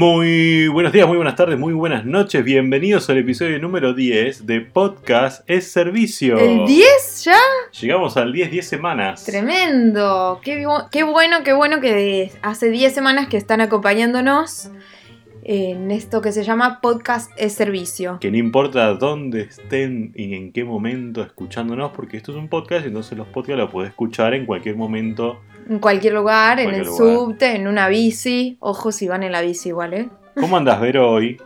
Muy buenos días, muy buenas tardes, muy buenas noches. Bienvenidos al episodio número 10 de Podcast es Servicio. ¿El 10 ya? Llegamos al 10, 10 semanas. Tremendo. Qué, bu- qué bueno, qué bueno que hace 10 semanas que están acompañándonos en esto que se llama Podcast es Servicio. Que no importa dónde estén y en qué momento escuchándonos, porque esto es un podcast, entonces los podcasts los podés escuchar en cualquier momento. En cualquier lugar, en Cualquier el lugar. subte, en una bici. Ojo si van en la bici igual, ¿eh? ¿Cómo andas, Vero, hoy?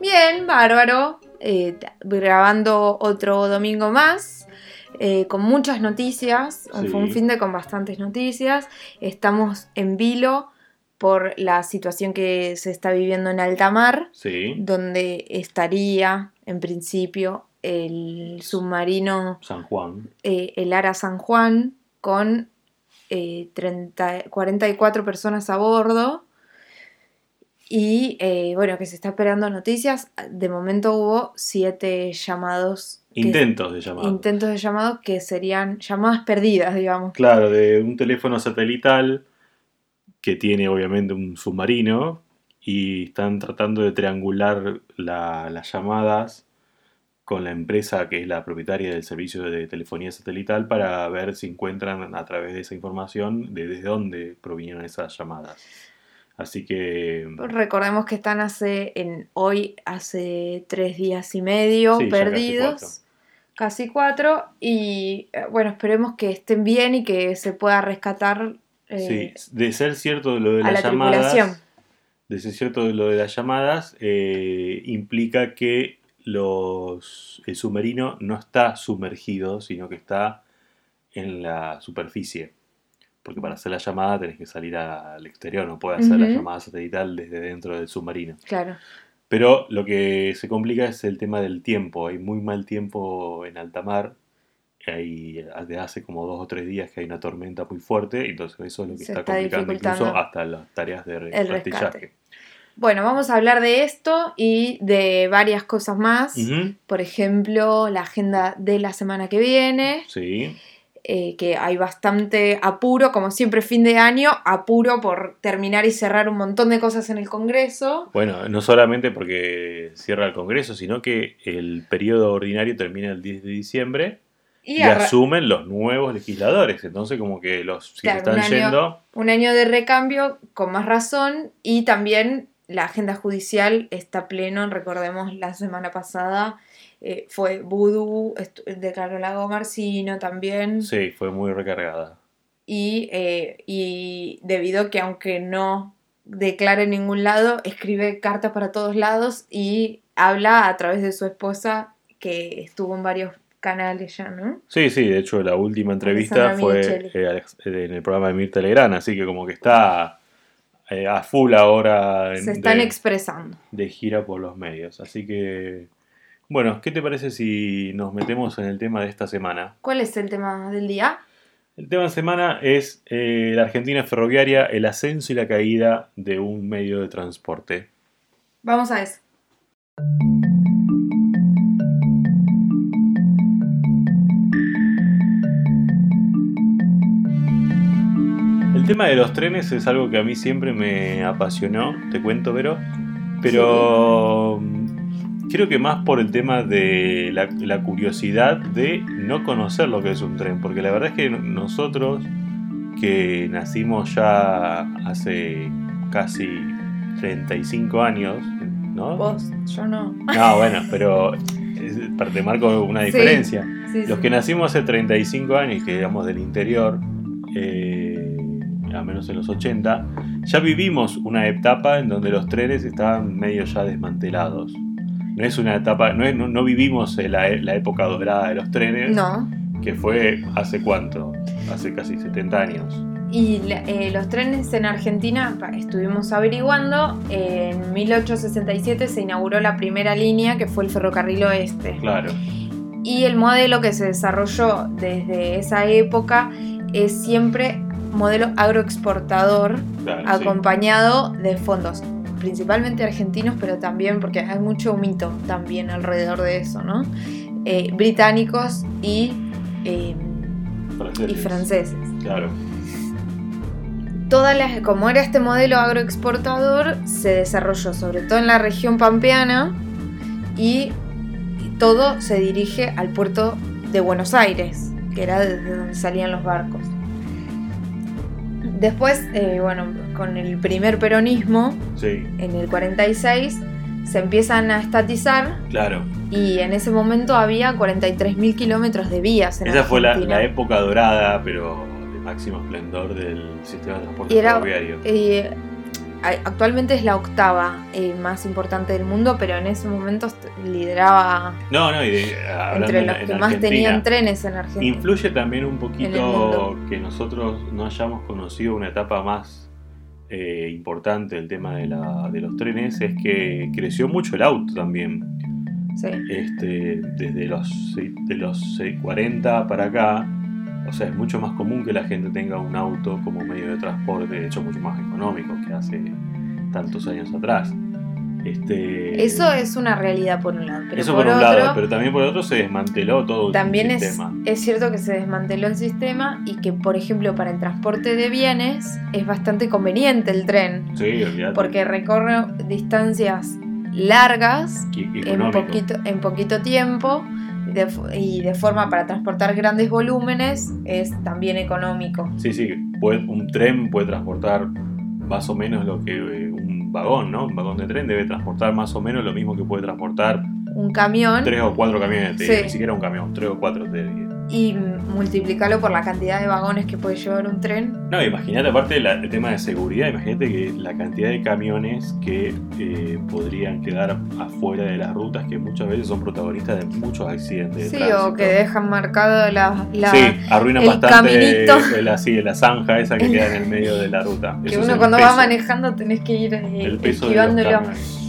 Bien, bárbaro. Eh, grabando otro domingo más. eh, con muchas noticias. Sí. Fue un fin de con bastantes noticias. Estamos en vilo por la situación que se está viviendo en alta mar, Sí, donde estaría, en principio, el submarino, San Juan. eh, el Ara San Juan, con eh, 30 44 personas a bordo. Y eh, bueno, que se está esperando noticias. De momento hubo siete llamados. que- Intentos de llamada. intentos de llamados que serían llamadas perdidas, digamos. Claro, de un teléfono satelital que tiene obviamente un submarino y están tratando de triangular la- las llamadas con la empresa que es la propietaria del servicio de telefonía satelital para ver si encuentran a través de esa información de desde dónde provinieron esas llamadas. Así que Recordemos que están hace en hoy hace tres días y medio Sí, ya casi perdidos, cuatro. casi cuatro, y eh, bueno esperemos que estén bien y que se pueda rescatar eh, sí, de ser cierto lo de las la llamadas, de ser cierto lo de las llamadas, eh, implica que los, el submarino no está sumergido, sino que está en la superficie. Porque para hacer la llamada tenés que salir al exterior, no puedes hacer la Ujú. llamada satelital desde dentro del submarino. Claro, Pero lo que se complica es el tema del tiempo. Hay muy mal tiempo en alta mar. Hay, de hace como dos o tres días que hay una tormenta muy fuerte. Entonces eso es lo que Se está, está complicando incluso hasta las tareas de el rescate. Bueno, vamos a hablar de esto y de varias cosas más. Por ejemplo, la agenda de la semana que viene, Sí, eh, que hay bastante apuro, como siempre fin de año, apuro por terminar y cerrar un montón de cosas en el Congreso. bueno, no solamente porque cierra el Congreso, sino que el periodo ordinario termina el 10 de diciembre y, asumen los nuevos legisladores. Entonces como que los si se Claro, están un año- yendo... un año de recambio con más razón y también la agenda judicial está pleno. Recordemos la semana pasada eh, fue estu- declaró Lago Marcino también. Sí, fue muy recargada. Y, eh, y debido a que aunque no declare en ningún lado, escribe cartas para todos lados y habla a través de su esposa que estuvo en varios canales ya, ¿no? Sí, sí, de hecho la última entrevista fue eh, en el programa de Mirta Legrand, así que como que está eh, a full ahora en- Se están de, expresando. de gira por los medios. Así que, bueno, ¿qué te parece si nos metemos en el tema de esta semana? ¿Cuál es el tema del día? El tema de semana es eh, la Argentina ferroviaria, el ascenso y la caída de un medio de transporte. Vamos a eso. Tema de los trenes es algo que a mí siempre me apasionó, te cuento, Vero. Pero mm, creo que más por el tema de la, la curiosidad de no conocer lo que es un tren. Porque la verdad es que nosotros, que nacimos ya hace casi 35 años, ¿no? Vos, yo no. No, bueno, pero te marco una Sí. diferencia. Sí, Los sí. que nacimos hace 35 años, que digamos del interior, eh, al menos en los 80, ya vivimos una etapa en donde los trenes estaban medio ya desmantelados. No es una etapa, no, es- no, no vivimos la, la época dorada de los trenes, No. que fue hace cuánto, hace casi 70 años. Y eh, los trenes en Argentina, estuvimos averiguando, en 1867 se inauguró la primera línea que fue el ferrocarril oeste. Claro, Y el modelo que se desarrolló desde esa época es siempre modelo agroexportador claro. sí. acompañado de fondos principalmente argentinos, pero también porque hay mucho mito también alrededor de eso, ¿no? Eh, británicos y, eh, y Franceses. franceses. Claro. todas las, como era este modelo agroexportador, se desarrolló sobre todo en la región pampeana y todo se dirige al puerto de Buenos Aires, que era desde donde salían los barcos. Después, eh, bueno, con el primer peronismo, Sí, en el 46, se empiezan a estatizar claro. y en ese momento había 43.000 kilómetros de vías en Esa fue la, Argentina. la época dorada, pero de máximo esplendor del sistema de transporte Y era- ferroviario. Eh, actualmente es la octava eh, más importante del mundo, pero en ese momento lideraba No, no, y de, hablando entre en- los en que más tenían trenes en Argentina. Influye también un poquito que nosotros no hayamos conocido una etapa más eh, importante del tema de, la- de los trenes, es que creció mucho el auto también. Sí. Este, desde los, de los se- 40 para acá, o sea, es mucho más común que la gente tenga un auto como medio de transporte, de hecho mucho más económico que hace tantos años atrás. Este, Eso es una realidad por un lado, pero eso por, por un otro lado, pero también por otro se desmanteló todo también el sistema. es cierto que se desmanteló el sistema y que, por ejemplo, para el transporte de bienes es bastante conveniente el tren, Sí, olvídate. porque recorre distancias largas en poquito, en poquito tiempo de, y de forma para transportar grandes volúmenes es también económico. Sí, sí, puede- un tren puede transportar más o menos lo que eh, un vagón, ¿no? Un vagón de tren debe transportar más o menos lo mismo que puede transportar Un camión tres o cuatro camiones, Sí. ni siquiera un camión, tres o cuatro te diría. Y multiplicarlo por la cantidad de vagones que puede llevar un tren. No, imagínate, aparte la- el tema de seguridad, imagínate que la cantidad de camiones que eh, podrían quedar afuera de las rutas, que muchas veces son protagonistas de muchos accidentes. De Sí, o que dejan marcado la, la- Sí, arruinan el bastante caminito. la, sí, la zanja esa que queda en el medio de la ruta. que Eso uno el cuando va manejando tenés que ir eh, el peso de los.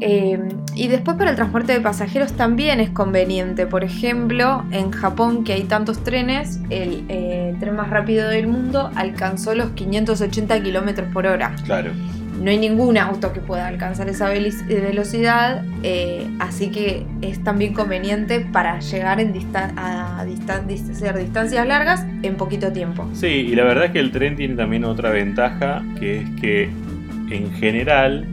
Eh, y después para el transporte de pasajeros también es conveniente. Por ejemplo, en Japón, que hay tantos trenes, el eh, tren más rápido del mundo alcanzó los 580 kilómetros por hora. Claro. No hay ningún auto que pueda alcanzar esa veli- velocidad, eh, así que es también conveniente para llegar en distan- a distan- dis- hacer distancias largas en poquito tiempo. Sí, y la verdad es que el tren tiene también otra ventaja, que es que en general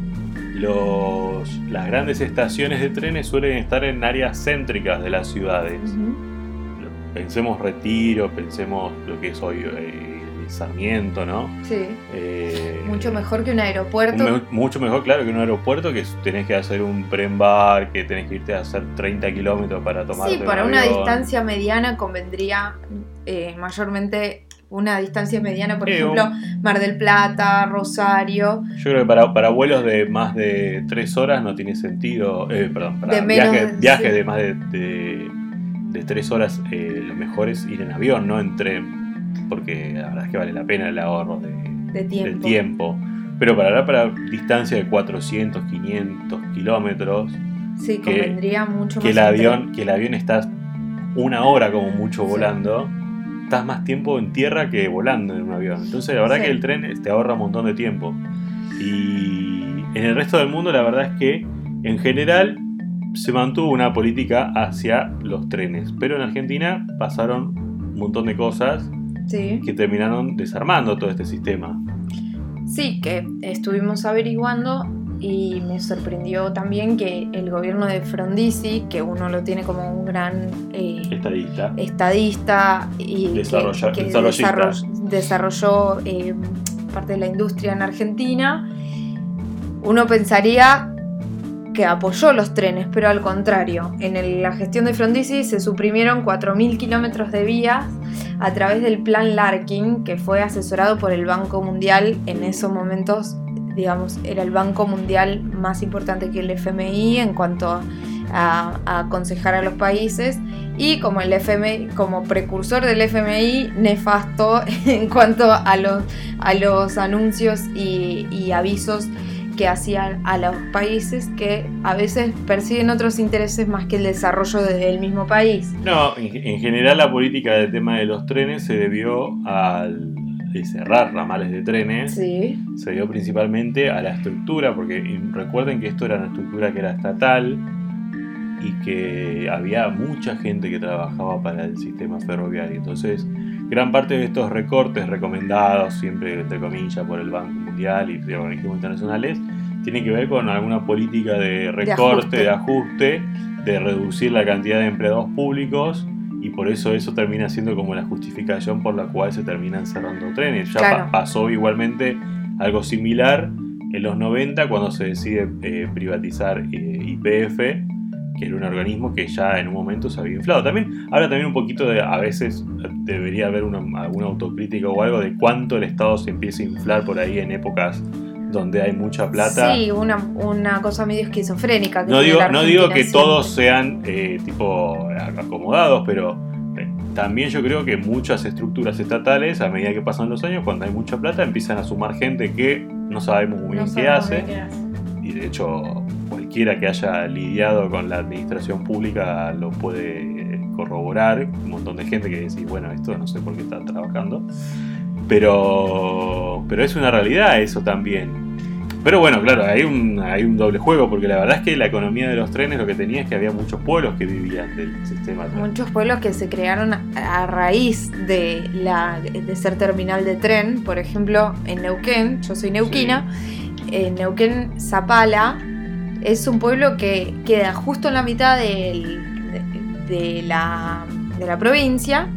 los, las grandes estaciones de trenes suelen estar en áreas céntricas de las ciudades. Pensemos Retiro, pensemos lo que es hoy eh, Sarmiento, ¿no? Sí, Eh, mucho mejor que un aeropuerto. un mucho mejor, claro, que un aeropuerto que tenés que hacer un pre-embarque, que tenés que irte a hacer 30 kilómetros para tomar Sí, para una distancia mediana convendría eh, mayormente una distancia mediana, por Sí, ejemplo, Mar del Plata, Rosario. Yo creo que para, para vuelos de más de 3 horas no tiene sentido. eh, perdón, para De menos, viajes viajes sí. de más de, de, de 3 horas, eh, lo mejor es ir en avión, no en tren. Porque la verdad es que vale la pena el ahorro de, De tiempo. del tiempo. Pero para para distancia de 400, 500 kilómetros, Sí, que- convendría mucho que más. el tren. avión, que el avión estás una hora como mucho Sí. Estás más tiempo en tierra que volando en un avión. Entonces la verdad Sí. que el tren te ahorra un montón de tiempo. Y en el resto del mundo la verdad es que en general se mantuvo una política hacia los trenes. Pero en Argentina pasaron un montón de cosas Sí. que terminaron desarmando todo este sistema. Sí, que estuvimos averiguando y me sorprendió también que el gobierno de Frondizi, que uno lo tiene como un gran eh, Estadista. estadista y que- Desarrolla- desarrolló eh, parte de la industria en Argentina, uno pensaría que apoyó los trenes, pero al contrario, en el- la gestión de Frondizi se suprimieron 4.000 kilómetros de vías a través del plan Larkin, que fue asesorado por el Banco Mundial en esos momentos, era el Banco Mundial más importante que el FMI en cuanto a, aconsejar a los países y como el FMI, como precursor del FMI, nefasto en cuanto a los, a los anuncios y, avisos que hacían a los países que a veces persiguen otros intereses más que el desarrollo desde el mismo país. No, en general la política del tema de los trenes se debió al de cerrar ramales de trenes. Sí, se dio principalmente a la estructura, porque recuerden que esto era una estructura que era estatal y que había mucha gente que trabajaba para el sistema ferroviario. Entonces gran parte de estos recortes recomendados, siempre entre comillas, por el Banco Mundial y de organismos internacionales, tienen que ver con alguna política de recorte, de ajuste, de, reducir la cantidad de empleados públicos y por eso eso termina siendo como la justificación por la cual se terminan cerrando trenes. Ya pasó igualmente algo similar en los 90 cuando se decide eh, privatizar eh, IPF que era un organismo que ya en un momento se había inflado. También habla también un poquito de, a veces debería haber una, alguna autocrítica o algo de cuánto el Estado se empieza a inflar por ahí en épocas donde hay mucha plata. Sí, una, cosa medio esquizofrénica. no, digo, no digo que todos sean eh, tipo acomodados, pero eh, también yo creo que muchas estructuras estatales, a medida que pasan los años, cuando hay mucha plata, empiezan a sumar gente que no sabemos muy bien qué hace. Y de hecho, cualquiera que haya lidiado con la administración pública lo puede corroborar. Un montón de gente que dice, bueno, esto no sé por qué está trabajando. Pero, pero es una realidad eso también. Pero bueno, claro, hay un, hay un doble juego, porque la verdad es que la economía de los trenes lo que tenía es que había muchos pueblos que vivían del sistema. Muchos pueblos que se crearon a raíz de, la, de ser terminal de tren. Por ejemplo, en Neuquén, yo soy neuquina, en Neuquén, Zapala, es un pueblo que queda justo en la mitad de, la, provincia,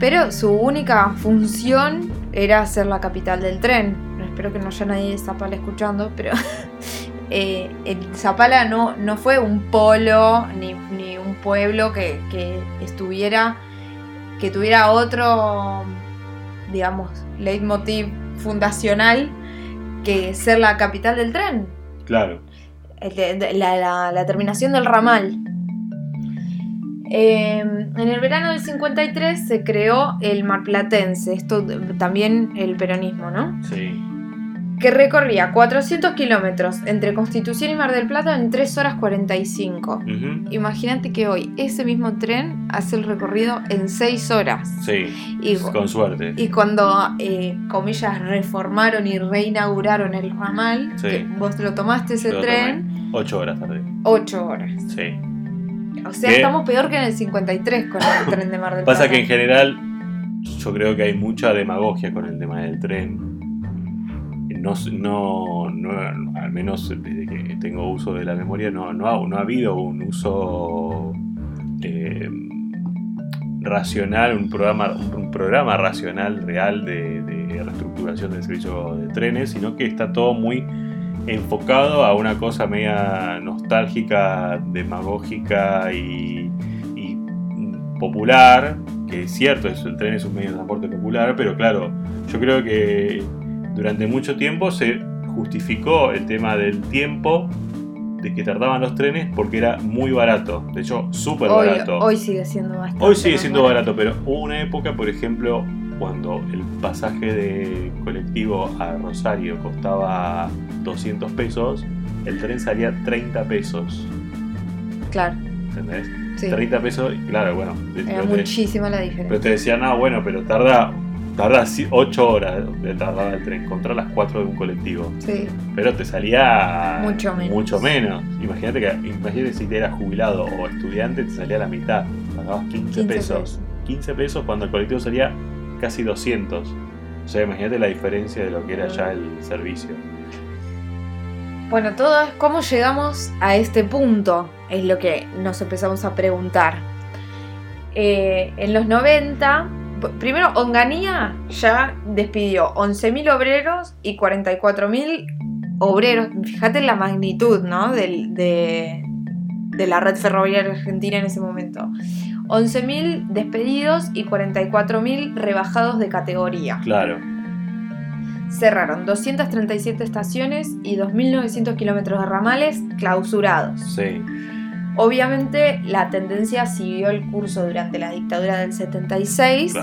pero su única función era ser la capital del tren. Espero que no haya nadie de Zapala escuchando, pero eh, Zapala no, no fue un polo ni, un pueblo que, estuviera, que tuviera otro, digamos, leitmotiv fundacional que ser la capital del tren. Claro la, terminación del ramal. Em, en el verano del 53 se creó el Marplatense, esto también el peronismo, ¿no? Sí que recorría 400 kilómetros entre Constitución y Mar del Plata en 3 horas 45. Imagínate que hoy ese mismo tren hace el recorrido en 6 horas. Sí, con suerte. Y cuando, eh, comillas, reformaron y reinauguraron el ramal, vos lo tomaste ese tren... 8 horas tarde. 8 horas. Sí. O sea, estamos peor que en el 53 con el tren de Mar del Plata. Pasa que en general yo creo que hay mucha demagogia con el tema del tren no, al menos desde que tengo uso de la memoria, no, no, ha, no ha habido un uso eh, racional, un programa, un programa racional real de, reestructuración del servicio de trenes, sino que está todo muy enfocado a una cosa media nostálgica, demagógica y, y popular, que es cierto, el tren es un medio de transporte popular, pero claro, yo creo que durante mucho tiempo se justificó el tema del tiempo de que tardaban los trenes porque era muy barato. De hecho, súper barato. Hoy sigue siendo bastante. Hoy sigue siendo barato, pero hubo una época, por ejemplo, cuando el pasaje de colectivo a Rosario costaba 200 pesos, el tren salía 30 pesos. Claro. ¿Entendés? 30 pesos, claro, bueno. Era muchísima la diferencia. Pero te decían, no, bueno, pero tarda tarda 8 horas de tardar el tren contra las 4 de un colectivo. Sí. Pero te salía mucho menos. Mucho menos. Imagínate que imagínate si te eras jubilado o estudiante, te salía la mitad. Pagabas 15, pesos. 15 pesos cuando el colectivo salía casi 200. O sea, imagínate la diferencia de lo que era ya el servicio. Bueno, todo es cómo llegamos a este punto, es lo que nos empezamos a preguntar. Eh, en los 90 primero, Onganía ya despidió 11.000 obreros y 44.000 obreros. Fíjate la magnitud, ¿no? De, la red ferroviaria argentina en ese momento. 11.000 despedidos y 44.000 rebajados de categoría. Claro. Cerraron 237 estaciones y 2.900 kilómetros de ramales clausurados. Sí. Obviamente la tendencia siguió el curso durante la dictadura del 76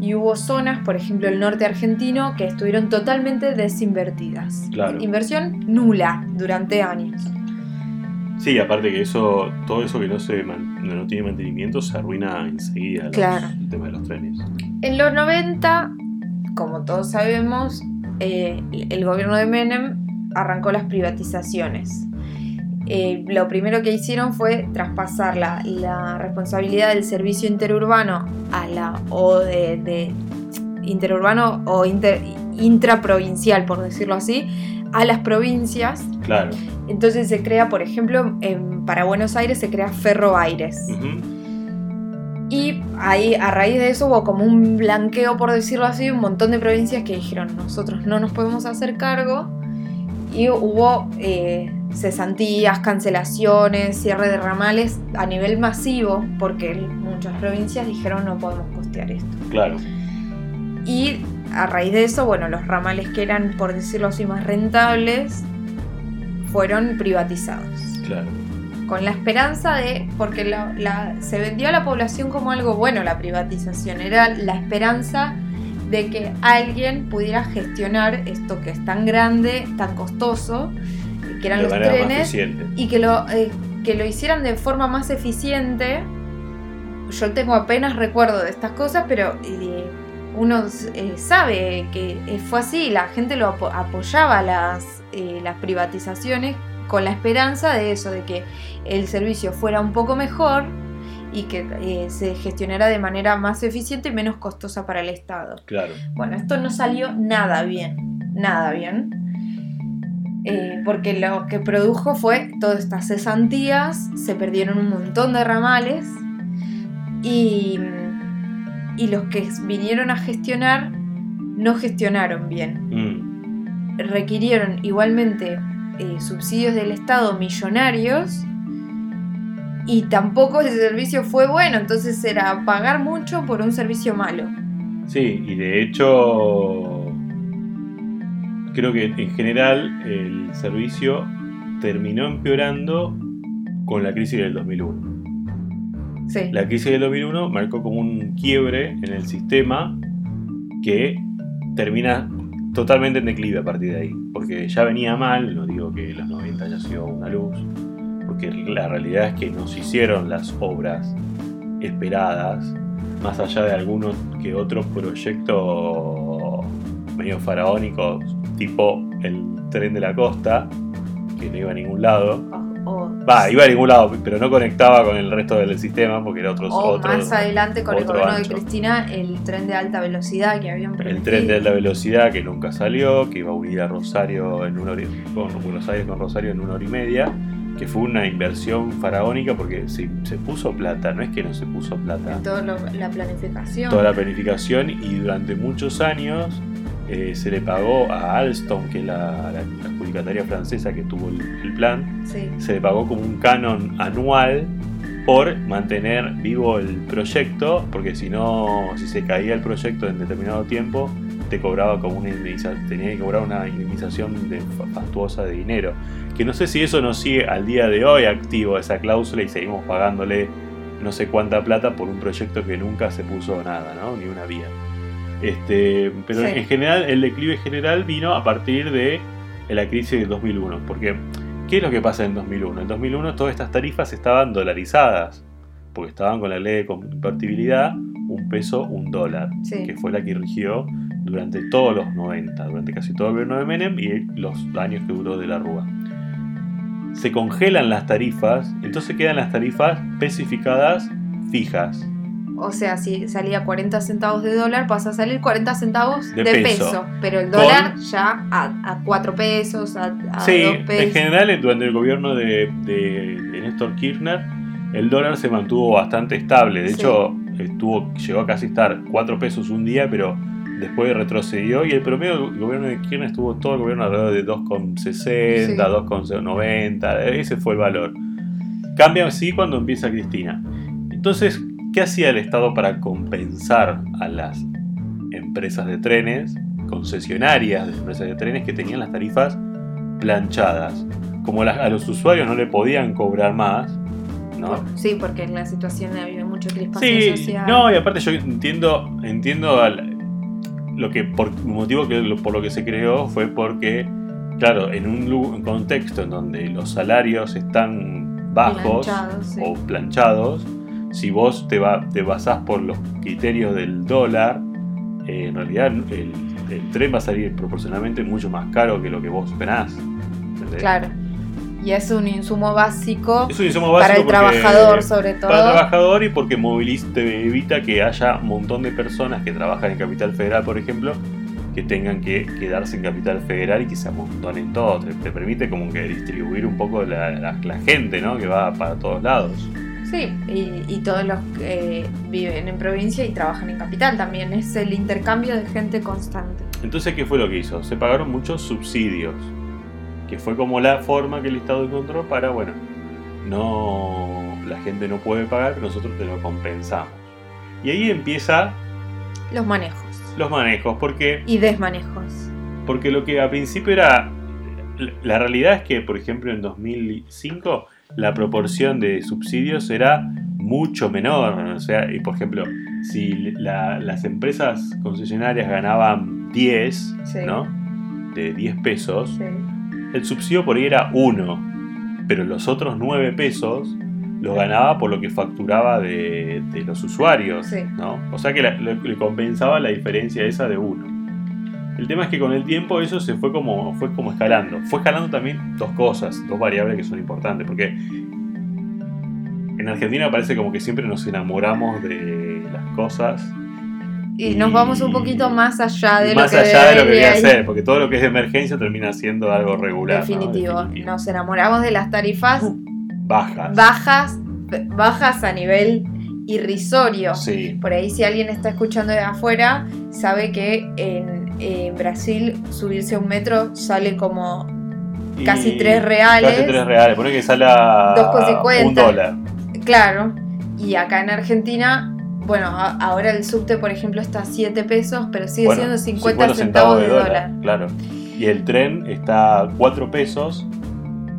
y hubo zonas, por ejemplo el norte argentino, que estuvieron totalmente desinvertidas. Inversión nula durante años. Sí, aparte que eso, todo eso que no se no tiene mantenimiento se arruina enseguida el tema de los trenes. En los 90, como todos sabemos, eh, el gobierno de Menem arrancó las privatizaciones eh, lo primero que hicieron fue traspasar la, la responsabilidad del servicio interurbano a la o de, de interurbano o inter- intraprovincial, por decirlo así, a las provincias. Claro. Entonces se crea, por ejemplo, en- para Buenos Aires se crea Ferro Aires. Y ahí, a raíz de eso hubo como un blanqueo, por decirlo así, un montón de provincias que dijeron, nosotros no nos podemos hacer cargo. Y hubo eh, cesantías, cancelaciones, cierre de ramales a nivel masivo, porque muchas provincias dijeron no podemos costear esto. Claro. Y a raíz de eso, bueno, los ramales que eran, por decirlo así, más rentables, fueron privatizados Claro. con la esperanza de, porque la- la- se vendió a la población como algo bueno la privatización, era la esperanza de que alguien pudiera gestionar esto que es tan grande, tan costoso, que eran los trenes, y que lo, eh, que lo hicieran de forma más eficiente. Yo tengo apenas recuerdo de estas cosas, pero eh, uno eh, sabe que fue así, la gente lo apo- apoyaba las, eh, las privatizaciones con la esperanza de eso, de que el servicio fuera un poco mejor y que eh, se gestionara de manera más eficiente y menos costosa para el Estado. Claro. Bueno, esto no salió nada bien, nada bien. Eh, porque lo que produjo fue todas estas cesantías, se perdieron un montón de ramales y, y los que vinieron a gestionar no gestionaron bien. Mm. Requirieron igualmente eh, subsidios del Estado millonarios y tampoco ese servicio fue bueno, entonces era pagar mucho por un servicio malo. Sí, y de hecho creo que en general el servicio terminó empeorando con la crisis del 2001. Sí. La crisis del 2001 marcó como un quiebre en el sistema que termina totalmente en declive a partir de ahí. Porque ya venía mal, no digo que los 90 haya sido una luz, porque la realidad es que no se hicieron las obras esperadas, más allá de algunos que otros proyectos medio faraónicos, tipo el tren de la costa, que no iba a ningún lado. Va, iba a ningún lado, pero no conectaba con el resto del sistema porque era otro, o otro más adelante con el gobierno ancho. de Cristina, el tren de alta velocidad que habían el prometido. tren de alta velocidad que nunca salió, que iba a unir a Rosario en una hora, y- con Buenos Aires con Rosario en una hora y media, que fue una inversión faraónica porque se, se puso plata, no es que no se puso plata. Toda la planificación. Toda la planificación y durante muchos años eh, se le pagó a Alstom, que es la, la adjudicataria francesa que tuvo el- el plan, Sí. se le pagó como un canon anual por mantener vivo el proyecto, porque si no, si se caía el proyecto en determinado tiempo, te cobraba como una indemnización, tenía que cobrar una indemnización de, fastuosa de dinero. Que no sé si eso nos sigue al día de hoy activo esa cláusula y seguimos pagándole no sé cuánta plata por un proyecto que nunca se puso nada, ¿no? Ni una vía. Este, pero Sí. en general, el declive general vino a partir de la crisis del 2001, porque ¿Qué es lo que pasa en 2001? En 2001 todas estas tarifas estaban dolarizadas, porque estaban con la ley de convertibilidad, un peso, un dólar, Sí. que fue la que rigió durante todos los 90, durante casi todo el gobierno de Menem y los años que duró de la Rúa. Se congelan las tarifas, entonces quedan las tarifas especificadas fijas. O sea, si salía 40 centavos de dólar, pasa a salir 40 centavos De de, peso. peso. Pero el Con- dólar ya a, a 4 pesos, a, a Sí, 2 en pesos. general durante el gobierno de, de- de Néstor Kirchner el dólar se mantuvo bastante estable. De Sí. hecho, estuvo, llegó a casi estar 4 pesos un día, pero después retrocedió y el promedio del gobierno de Kirchner estuvo todo el gobierno alrededor de 2,60, Sí. 2,90, ese fue el valor. Cambia así cuando empieza Cristina. Entonces, ¿qué hacía el Estado para compensar a las empresas de trenes, concesionarias de empresas de trenes que tenían las tarifas planchadas? Como a los usuarios no le podían cobrar más, ¿no? Sí, porque en la situación había mucha crispación Sí, social. no, y aparte yo entiendo, entiendo al- lo que por motivo que por lo que se creó fue porque, claro, en un, contexto en donde los salarios están bajos Planchados, sí. o planchados, si vos te, va, te basás por los criterios del dólar, eh, en realidad el, el tren va a salir proporcionalmente mucho más caro que lo que vos. ¿entendés? Claro. Y es un insumo básico Es un insumo básico para el trabajador, sobre todo. Para el trabajador y porque te evita que haya un montón de personas que trabajan en Capital Federal, por ejemplo, que tengan que quedarse en Capital Federal y que se amontonen todo. Te, te permite como que distribuir un poco la, la- la gente, ¿no? Que va para todos lados. Sí, y, y todos los que viven en provincia y trabajan en capital también. Es el intercambio de gente constante. Entonces, ¿qué fue lo que hizo? Se pagaron muchos subsidios, que fue como la forma que el Estado encontró para, bueno, no la gente no puede pagar, pero nosotros te lo compensamos. Y ahí empieza Los manejos los manejos, porque y desmanejos. Porque lo que a principio era. La realidad es que, por ejemplo, en 2005 la proporción de subsidios era mucho menor. O sea, y por ejemplo, si la- las empresas concesionarias ganaban 10, Sí. ¿no? De 10 pesos, Sí. el subsidio por ahí era 1. Pero los otros 9 pesos los ganaba por lo que facturaba de, de los usuarios. Sí. ¿no? O sea que la- le, le compensaba la diferencia esa de 1. El tema es que con el tiempo eso se fue como, fue como escalando. Fue escalando también dos cosas, dos variables que son importantes. Porque en Argentina parece como que siempre nos enamoramos de las cosas. Y nos vamos un poquito más allá de y lo más que allá de lo que debería ser. Porque todo lo que es emergencia termina siendo algo regular. ¿no? Definitivo. Definitivo. Nos enamoramos de las tarifas Bajas. bajas, bajas a nivel irrisorio. Sí. Por ahí si alguien está escuchando de afuera, sabe que en, en Brasil subirse a un metro sale como Casi tres reales. Casi tres reales. Pone que sale a 2,50. un dólar. Claro, y acá en Argentina, bueno, ahora el subte, por ejemplo, está a 7 pesos, pero sigue Bueno, siendo 50, centavos de dólar, Claro. Y el tren está a 4 pesos,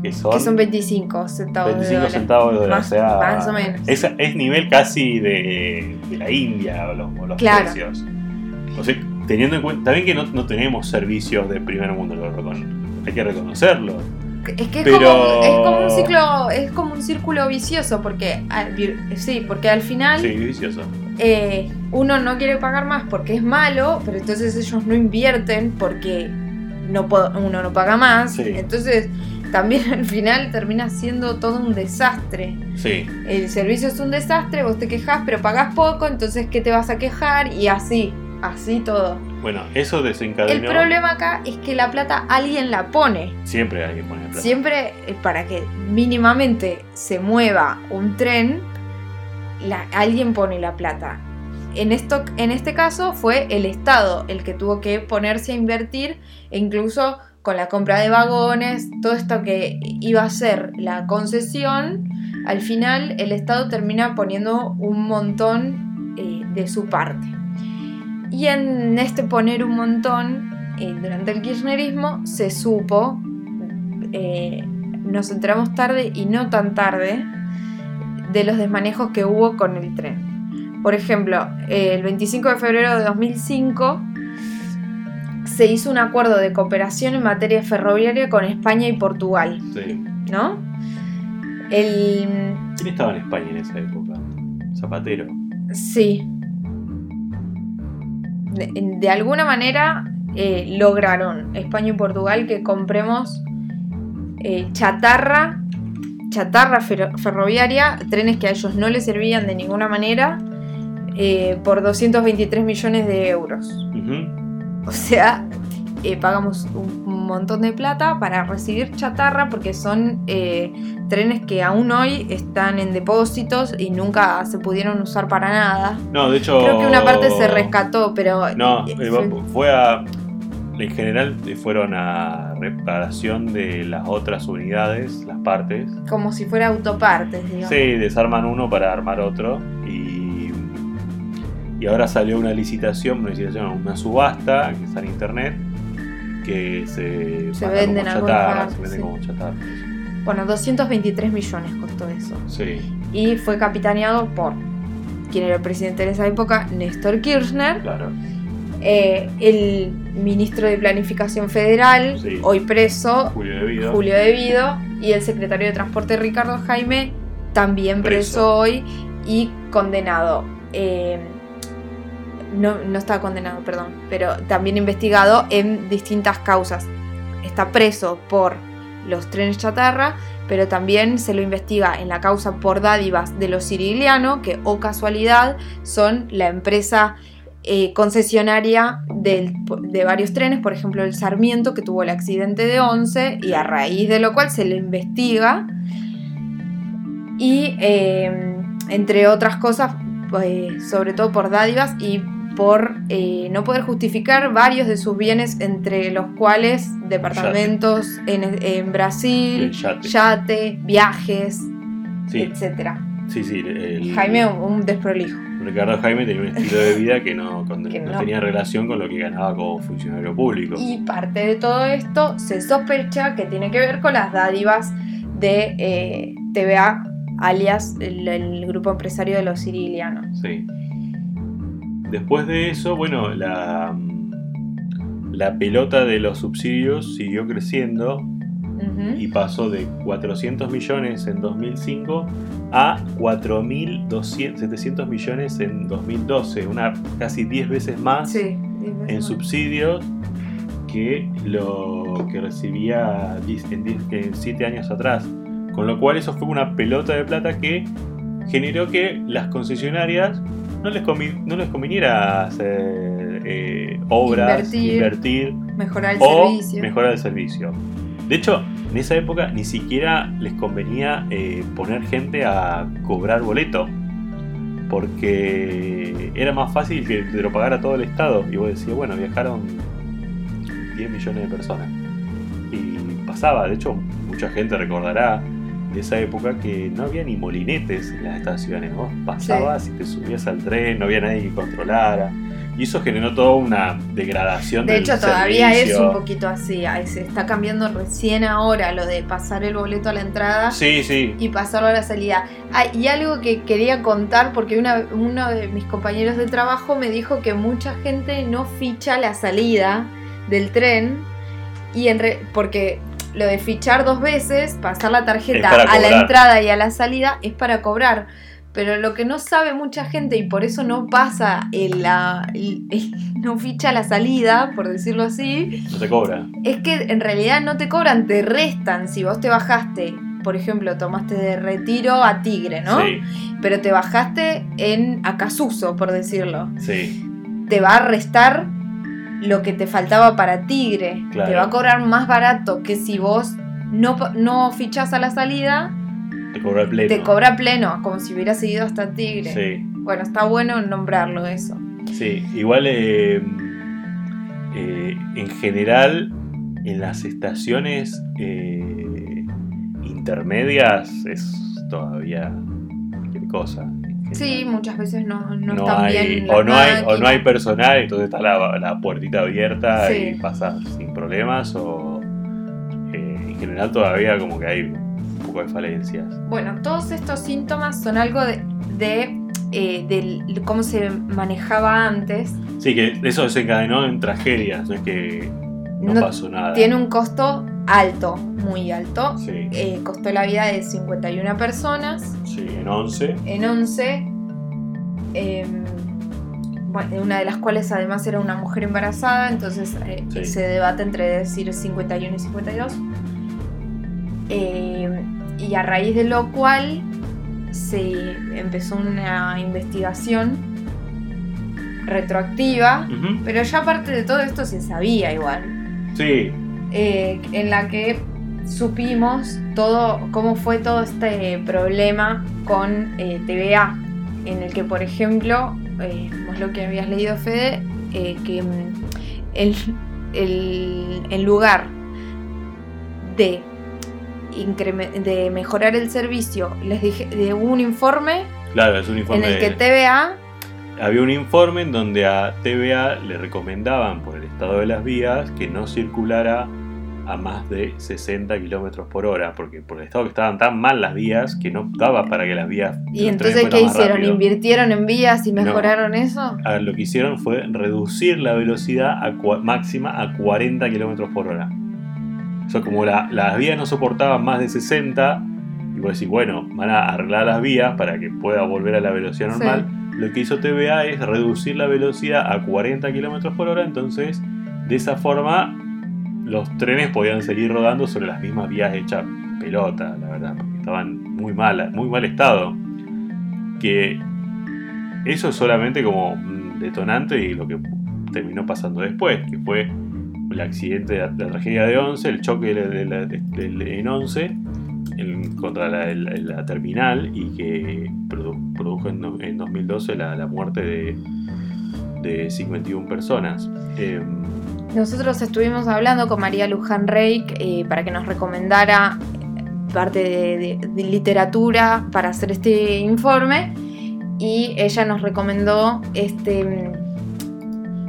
que son, que son 25 centavos 25 de dólar. centavos de dólar. Más- o sea, más o menos. Es, es nivel casi de, de la India los, los Claro. precios. O sea, teniendo en cuenta, también que no, no tenemos servicios de primer mundo, lo recon- hay que reconocerlo. Es que es, como, es como un ciclo, es como un círculo vicioso, porque al- sí, porque al final Sí, vicioso. eh, uno no quiere pagar más porque es malo, pero entonces ellos no invierten porque no uno no paga más. Sí. Entonces también al final termina siendo todo un desastre. Sí. El servicio es un desastre, vos te quejas, pero pagás poco, entonces ¿qué te vas a quejar? Y así, así todo. Bueno, eso El desencadenó. problema acá es que la plata alguien la pone. Siempre hay que poner plata. Siempre eh, para que mínimamente se mueva un tren, la- alguien pone la plata. En, esto, en este caso fue el Estado el que tuvo que ponerse a invertir e incluso con la compra de vagones, todo esto que iba a ser la concesión, al final el Estado termina poniendo un montón eh, de su parte. Y en este poner un montón, eh, durante el kirchnerismo se supo eh, nos enteramos tarde y no tan tarde de los desmanejos que hubo con el tren. Por ejemplo, eh, el 25 de febrero de 2005 se hizo un acuerdo de cooperación en materia ferroviaria con España y Portugal, Sí. ¿no? El, ¿Quién estaba en España en esa época? Zapatero. Sí. De, de alguna manera eh, lograron España y Portugal que compremos eh, chatarra, chatarra ferro- ferroviaria, trenes que a ellos no les servían de ninguna manera, eh, por 223 millones de euros. O sea, eh, pagamos un, montón de plata para recibir chatarra porque son eh, trenes que aún hoy están en depósitos y nunca se pudieron usar para nada. No, de hecho. Creo que una parte se rescató, pero... No, eh, fue- a. En general fueron a reparación de las otras unidades, las partes. como si fuera autopartes, digamos. Sí, desarman uno para armar otro. Y, y ahora salió una licitación, una licitación, una subasta que está en internet. Que se, Se manda vende en como chatarra, partes, se vende sí. como chatarra. Bueno, 223 millones costó eso. Sí, Y fue capitaneado por quien era el presidente en esa época, Néstor Kirchner, claro. eh, el ministro de Planificación Federal, Sí. hoy preso, Julio Debido. Julio Devido, y el secretario de Transporte Ricardo Jaime, también preso, Preso. hoy y condenado. Eh, no, no estaba condenado, perdón, pero también investigado en distintas causas. Está preso por los trenes chatarra, pero también se lo investiga en la causa por dádivas de los Sirigliano, que, o casualidad, son la empresa eh, concesionaria de varios trenes, por ejemplo el Sarmiento, que tuvo el accidente de 11, y a raíz de lo cual se lo investiga. Y eh, entre otras cosas, pues, sobre todo por dádivas y por eh, no poder justificar varios de sus bienes, entre los cuales departamentos en, en Brasil, yate. yate, viajes, Sí, etc. sí, sí. el- Jaime, un, un desprolijo. Ricardo Jaime tenía un estilo de vida que no, con- Que no no. tenía relación con lo que ganaba como funcionario público. Y parte de todo esto se sospecha que tiene que ver con las dádivas de eh, TVA, alias el, el grupo empresario de los sirilianos. Sí. Después de eso, bueno, la, la pelota de los subsidios siguió creciendo y pasó de 400 millones en 2005 a 4.700 millones en 2012, una casi 10 veces más Sí, diez veces en más. subsidios que lo que recibía 10 en 7 años atrás. Con lo cual eso fue una pelota de plata que generó que las concesionarias no les, no les conviniera hacer eh, obras, Invertir. invertir mejorar el o servicio. mejorar el servicio. De hecho, en esa época ni siquiera les convenía eh, poner gente a cobrar boleto. Porque era más fácil que te lo pagara todo el Estado. Y vos decías, bueno, viajaron 10 millones de personas. Y pasaba, de hecho, mucha gente recordará de esa época que no había ni molinetes en las estaciones. Vos pasabas y te subías al tren, no había nadie que controlara. Y eso generó toda una degradación De del hecho, todavía es un poquito así. Se está cambiando recién ahora lo de pasar el boleto a la entrada Sí, sí. y pasarlo a la salida. Ah, y algo que quería contar, porque una- uno de mis compañeros de trabajo me dijo que mucha gente no ficha la salida del tren y en re- porque lo de fichar dos veces, pasar la tarjeta a la entrada y a la salida es para cobrar. Pero lo que no sabe mucha gente y por eso no pasa el, la- el- el- no ficha la salida, por decirlo así, No te cobra. es que en realidad no te cobran, te restan. Si vos te bajaste, por ejemplo, tomaste de retiro a Tigre, ¿no? Sí, Pero te bajaste en Acasuso, por decirlo. sí. Te va a restar lo que te faltaba para Tigre. Claro. Te va a cobrar más barato que si vos no, no fichás a la salida, Te cobra pleno. te cobra pleno, como si hubieras seguido hasta Tigre. Sí, Bueno, está bueno nombrarlo eso. sí. Igual, eh, eh, en general, en las estaciones eh, intermedias es todavía cualquier cosa. Sí, muchas veces no, no, no están hay, bien. o, no hay, o no hay personal, entonces está la, la puertita abierta Sí. y pasas sin problemas, o eh, en general todavía como que hay un poco de falencias. Bueno, todos estos síntomas son algo de, de, eh, del- cómo se manejaba antes. Sí, que eso desencadenó en tragedias, no es que no, No pasó nada. Tiene un costo alto, muy alto. Sí, Eh, costó la vida de 51 personas sí, en 11. en 11. eh, bueno, una de las cuales además era una mujer embarazada, entonces eh, Sí. se debate entre decir 51 y 52. Eh, y a raíz de lo cual se empezó una investigación retroactiva, pero ya aparte de todo esto se sabía igual, Sí, eh, en la que supimos todo cómo fue todo este problema con eh, TVA, en el que por ejemplo, eh, vos lo que habías leído Fede, eh, que mm, el, el- en lugar de, de mejorar el servicio, les dije, de un informe claro, es un informe. en el que TVA Había un informe en donde a TVA le recomendaban por el estado de las vías que no circulara a más de 60 kilómetros por hora, porque por el estado que estaban tan mal las vías que no daba para que las vías. y entonces ¿qué hicieron? rápido. ¿Invirtieron en vías y No. mejoraron eso? Lo que hicieron fue reducir la velocidad a máxima a 40 kilómetros por hora. O sea, como la- las vías no soportaban más de 60, y vos decís, bueno, van a arreglar las vías para que pueda volver a la velocidad Sí. normal. Lo que hizo TVA es reducir la velocidad a 40 kilómetros por hora, entonces de esa forma los trenes podían seguir rodando sobre las mismas vías hechas pelota, la verdad, porque estaban muy mal, muy mal estado. Que eso es solamente como detonante y lo que terminó pasando después, que fue el accidente de la, tragedia de Once, el choque de, en Once contra la, terminal y que produjo en, 2012 la, muerte de, de 51 personas. Em, nosotros estuvimos hablando con María Luján Reik eh, para que nos recomendara parte de, literatura para hacer este informe y ella nos recomendó este,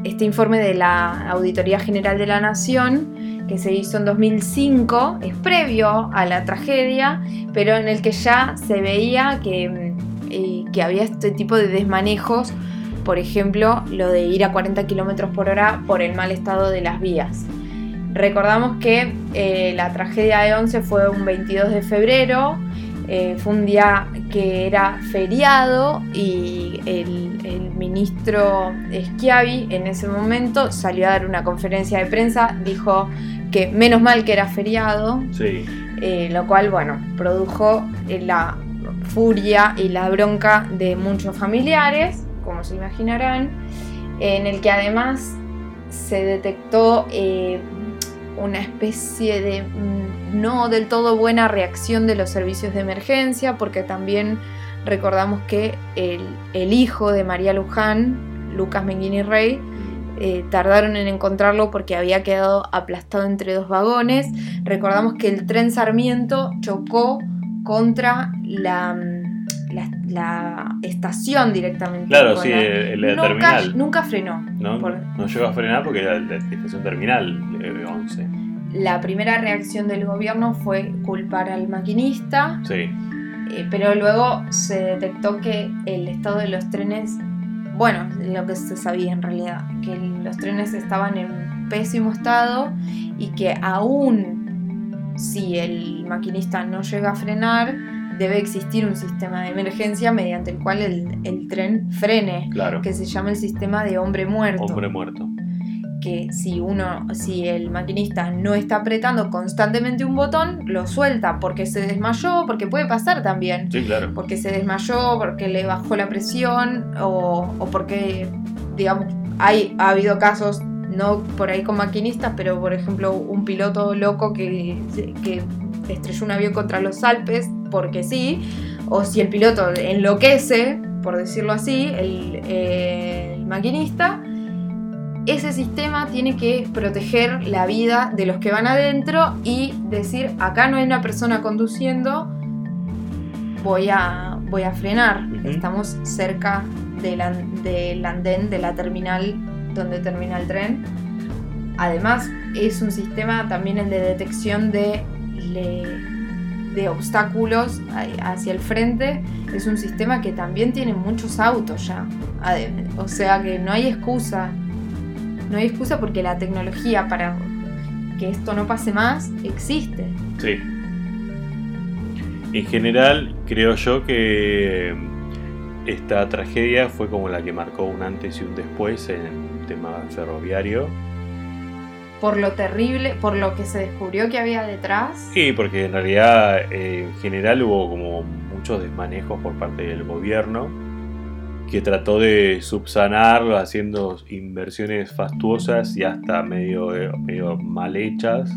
este informe de la Auditoría General de la Nación que se hizo en 2005, es previo a la tragedia, pero en el que ya se veía que, eh, que había este tipo de desmanejos por ejemplo, lo de ir a 40 km por hora por el mal estado de las vías. Recordamos que eh, la tragedia de Once fue un 22 de febrero, eh, fue un día que era feriado y el, ministro Schiavi en ese momento salió a dar una conferencia de prensa, dijo que menos mal que era feriado, eh, lo cual, bueno, produjo la furia y la bronca de muchos familiares como se imaginarán, en el que además se detectó eh, una especie de mm, no del todo buena reacción de los servicios de emergencia, porque también recordamos que el, hijo de María Luján, Lucas Menguini Rey, eh, tardaron en encontrarlo porque había quedado aplastado entre dos vagones. Recordamos que el tren Sarmiento chocó contra la la, estación directamente. Claro, sí, el, nunca, terminal. Nunca frenó. No, llegó a frenar porque era la, estación terminal de 11. La primera reacción del gobierno fue culpar al maquinista. Sí. Eh, pero luego se detectó que el estado de los trenes, bueno, lo que se sabía en realidad, que los trenes estaban en pésimo estado y que aún si el maquinista no llega a frenar, debe existir un sistema de emergencia mediante el cual el, tren frene, claro. que se llama el sistema de hombre muerto. Hombre muerto. Que si uno, si el maquinista no está apretando constantemente un botón, lo suelta porque se desmayó, porque puede pasar también. Sí, claro. Porque se desmayó, porque le bajó la presión o, porque, digamos, hay, ha habido casos no por ahí con maquinistas, pero por ejemplo un piloto loco que, que estrelló un avión contra los Alpes porque sí, o si el piloto enloquece, por decirlo así, el, maquinista, ese sistema tiene que proteger la vida de los que van adentro y decir, acá no hay una persona conduciendo, voy a, voy a frenar. Estamos cerca del, del andén de la terminal donde termina el tren. Además, es un sistema también el de detección de de obstáculos hacia el frente es un sistema que también tiene muchos autos ya. O sea que no hay excusa. No hay excusa porque la tecnología para que esto no pase más existe. Sí. En general, creo yo que esta tragedia fue como la que marcó un antes y un después en el tema ferroviario por lo terrible, por lo que se descubrió que había detrás. Sí, porque en realidad eh, en general hubo como muchos desmanejos por parte del gobierno que trató de subsanarlo haciendo inversiones fastuosas y hasta medio, eh, medio mal hechas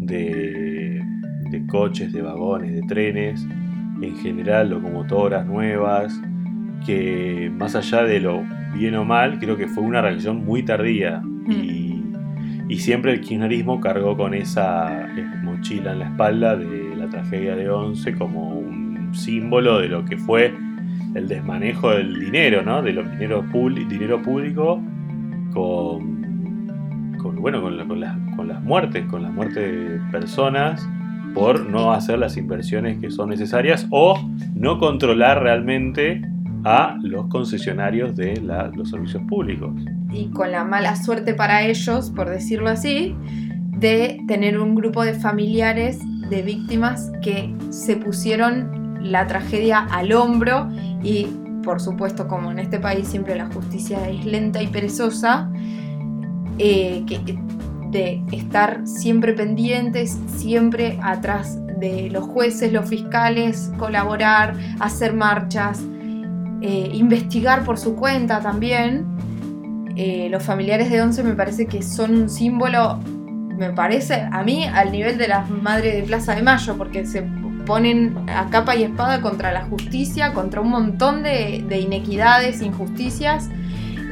de, de coches, de vagones, de trenes, en general locomotoras nuevas, que más allá de lo bien o mal, creo que fue una reacción muy tardía. Mm. Y y siempre el kirchnerismo cargó con esa eh, mochila en la espalda de la tragedia de Once como un símbolo de lo que fue el desmanejo del dinero, ¿no? De los dinero, dinero público con, con bueno, con, con, con las muertes, con las muertes de personas por no hacer las inversiones que son necesarias o no controlar realmente a los concesionarios de los servicios públicos. Y con la mala suerte para ellos, por decirlo así, de tener un grupo de familiares de víctimas que se pusieron la tragedia al hombro y por supuesto como en este país siempre la justicia es lenta y perezosa, eh, de estar siempre pendientes, siempre atrás de los jueces, los fiscales, colaborar, hacer marchas, eh, investigar por su cuenta también. Eh, los familiares de Once me parece que son un símbolo, me parece a mí, al nivel de las madres de Plaza de Mayo, porque se ponen a capa y espada contra la justicia, contra un montón de, de inequidades, injusticias,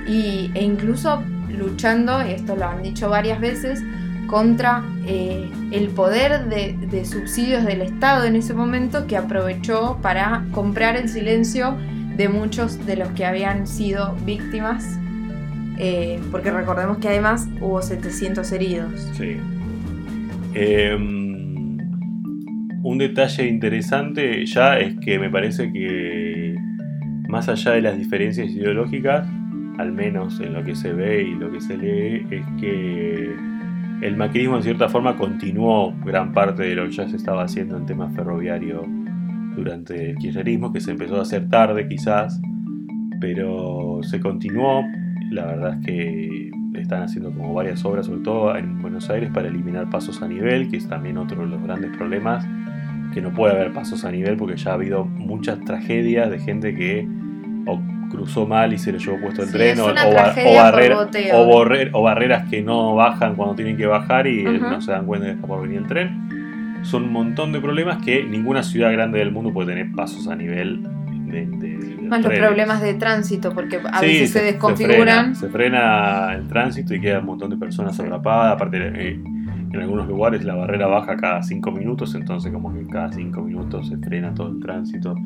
y, e incluso luchando, esto lo han dicho varias veces, contra eh, el poder de, de, subsidios del Estado en ese momento que aprovechó para comprar el silencio de muchos de los que habían sido víctimas, eh, porque recordemos que además hubo 700 heridos. Sí. Eh, un detalle interesante ya es que me parece que más allá de las diferencias ideológicas, al menos en lo que se ve y lo que se lee, es que el macrismo en cierta forma continuó gran parte de lo que ya se estaba haciendo en temas ferroviario durante el kirchnerismo, que se empezó a hacer tarde quizás, pero se continuó. La verdad es que están haciendo como varias obras, sobre todo en Buenos Aires, para eliminar pasos a nivel, que es también otro de los grandes problemas, que no puede haber pasos a nivel porque ya ha habido muchas tragedias de gente que cruzó mal y se le llevó puesto el tren, o, barreras que no bajan cuando tienen que bajar y no se dan cuenta de que está por venir el tren. Son un montón de problemas que ninguna ciudad grande del mundo puede tener pasos a nivel de, más los problemas de tránsito, porque a veces se, desconfiguran. Se frena, el tránsito y queda un montón de personas atrapadas. Aparte, eh, en algunos lugares la barrera baja cada 5 minutos, entonces como que cada 5 minutos se frena todo el tránsito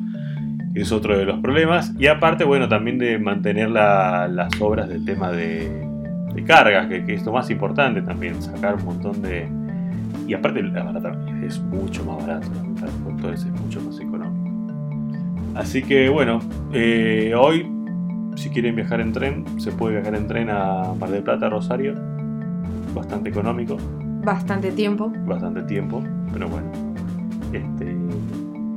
es otro de los problemas. Y aparte, bueno, también de mantener las obras del tema de, cargas, que, es lo más importante también, sacar un montón de... Y aparte, la es mucho más barato, entonces es mucho más económico. Así que bueno, eh, hoy, si quieren viajar en tren, se puede viajar en tren a Mar del Plata, Rosario, bastante económico. Bastante tiempo. Bastante tiempo, pero bueno. Este,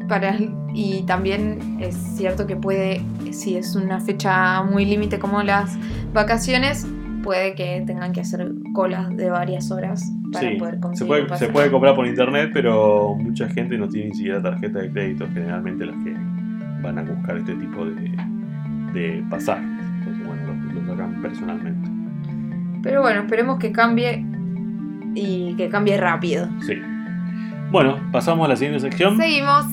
para, y también es cierto que puede, si es una fecha muy límite como las vacaciones, puede que tengan que hacer colas de varias horas para poder conseguir. Se puede, se puede comprar por internet, pero mucha gente no tiene ni siquiera tarjeta de crédito, generalmente las que van a buscar este tipo de, de pasajes. Entonces, bueno, lo, lo sacan personalmente. Pero bueno, esperemos que cambie y que cambie rápido. Sí. Bueno, pasamos a la siguiente sección. Seguimos.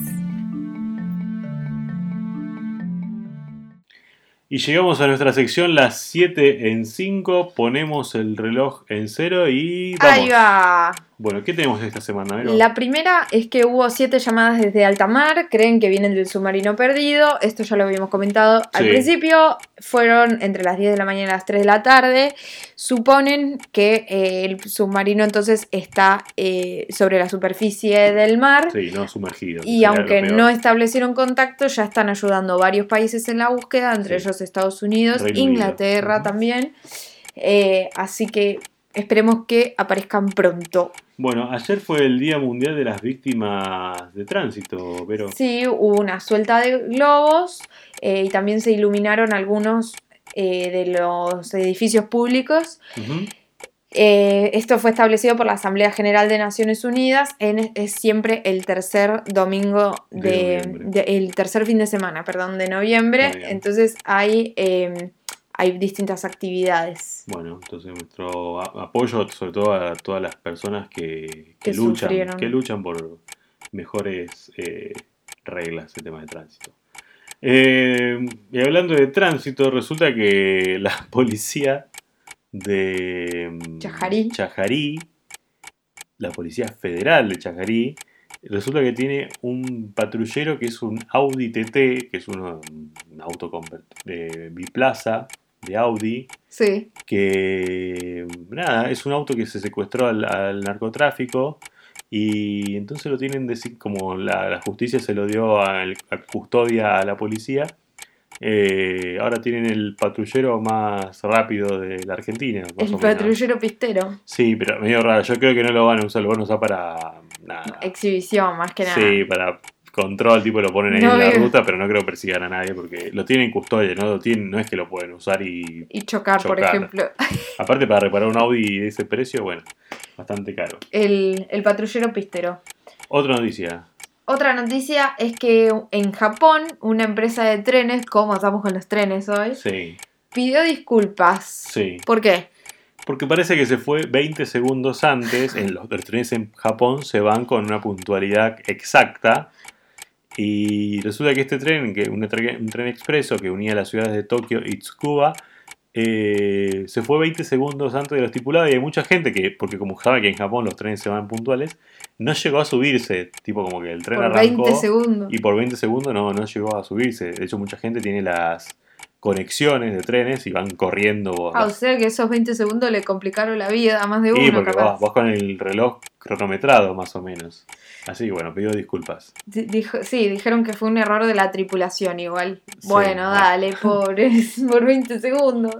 Y llegamos a nuestra sección las 7 en 5, ponemos el reloj en 0 y vamos. Ahí va. Bueno, ¿qué tenemos esta semana? La primera es que hubo 7 llamadas desde alta mar, creen que vienen del submarino perdido, esto ya lo habíamos comentado al principio, fueron entre las 10 de la mañana y las 3 de la tarde, suponen que eh, el submarino entonces está eh, sobre la superficie del mar. Sí, no sumergido. Y aunque no establecieron contacto, ya están ayudando varios países en la búsqueda, entre ellos Estados Unidos, Inglaterra también. Eh, así que esperemos que aparezcan pronto. Bueno, ayer fue el Día Mundial de las Víctimas de Tránsito, pero... Sí, hubo una suelta de globos y también se iluminaron algunos eh, de los edificios públicos. Eh, esto fue establecido por la Asamblea General de Naciones Unidas. En, es siempre el tercer domingo de, el tercer fin de semana, perdón, de noviembre. Entonces hay, em, hay distintas actividades. Bueno, entonces nuestro apoyo sobre todo a todas las personas que, luchan, que luchan por mejores eh, reglas en tema de tránsito. Eh, y hablando de tránsito, resulta que la policía de mm, Chajarí. Chajarí, la policía federal de Chajarí, resulta que tiene un patrullero que es un Audi TT, que es un auto de biplaza de Audi. Sí. Que nada, es un auto que se secuestró al narcotráfico y entonces lo tienen decir como la, justicia se lo dio a, custodia a la policía. Eh, ahora tienen el patrullero más rápido de la Argentina. El patrullero pistero. Sí, pero medio raro. Yo creo que no lo van a usar, lo van a usar para nada. Exhibición, más que nada. Sí, para control, tipo lo ponen ahí en la ruta, pero no creo persigan a nadie porque lo tienen en custodia, ¿no? Lo tienen, no es que lo pueden usar y. Y chocar, por ejemplo. Aparte, para reparar un Audi de ese precio, bueno. Bastante caro. El, el patrullero pistero. Otra noticia. Otra noticia es que en Japón una empresa de trenes, como estamos con los trenes hoy, Sí, pidió disculpas. sí. ¿Por qué? Porque parece que se fue 20 segundos antes. En los, los trenes en Japón se van con una puntualidad exacta. Y resulta que este tren, que un, tre- un tren expreso que unía las ciudades de Tokio y Tsukuba, eh, se fue 20 segundos antes de lo estipulado. Y hay mucha gente que, porque como sabe que en Japón los trenes se van puntuales, no llegó a subirse. Tipo como que el tren Por arrancó 20 segundos. y por 20 segundos no, no llegó a subirse. De hecho, mucha gente tiene las conexiones de trenes y van corriendo. Ah, o sea que esos 20 segundos le complicaron la vida a más de uno, Sí, porque capaz. vas con el reloj cronometrado más o menos. Así que bueno, pido disculpas. Di- dijo- sí, dijeron que fue un error de la tripulación igual. Sí, bueno, dale, pobres, por 20 segundos.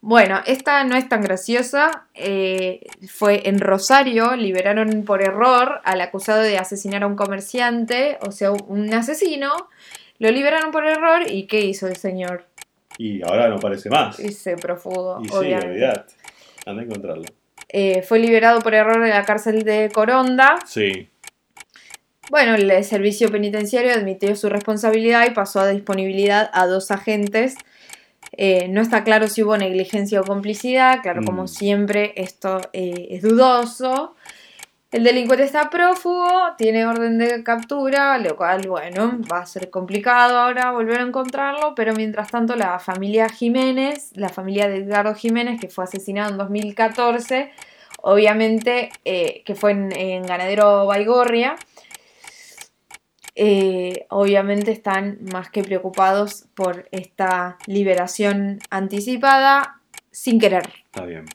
Bueno, esta no es tan graciosa. eh, fue en Rosario, liberaron por error al acusado de asesinar a un comerciante, o sea, un asesino. Lo liberaron por error y ¿qué hizo el señor? Y ahora no parece más. Y se Y sí, olvidate. Anda a encontrarlo. Eh, fue liberado por error de la cárcel de Coronda. Sí, Bueno, el servicio penitenciario admitió su responsabilidad y pasó a disponibilidad a dos agentes. Eh, no está claro si hubo negligencia o complicidad, claro, como Mm. siempre, esto eh, es dudoso. El delincuente está prófugo, tiene orden de captura, lo cual, bueno, va a ser complicado ahora volver a encontrarlo, pero mientras tanto la familia Jiménez, la familia de Edgardo Jiménez, que fue asesinado en 2014, obviamente, eh, que fue en, Ganadero Baigorria, eh, obviamente están más que preocupados por esta liberación anticipada sin querer. está bien.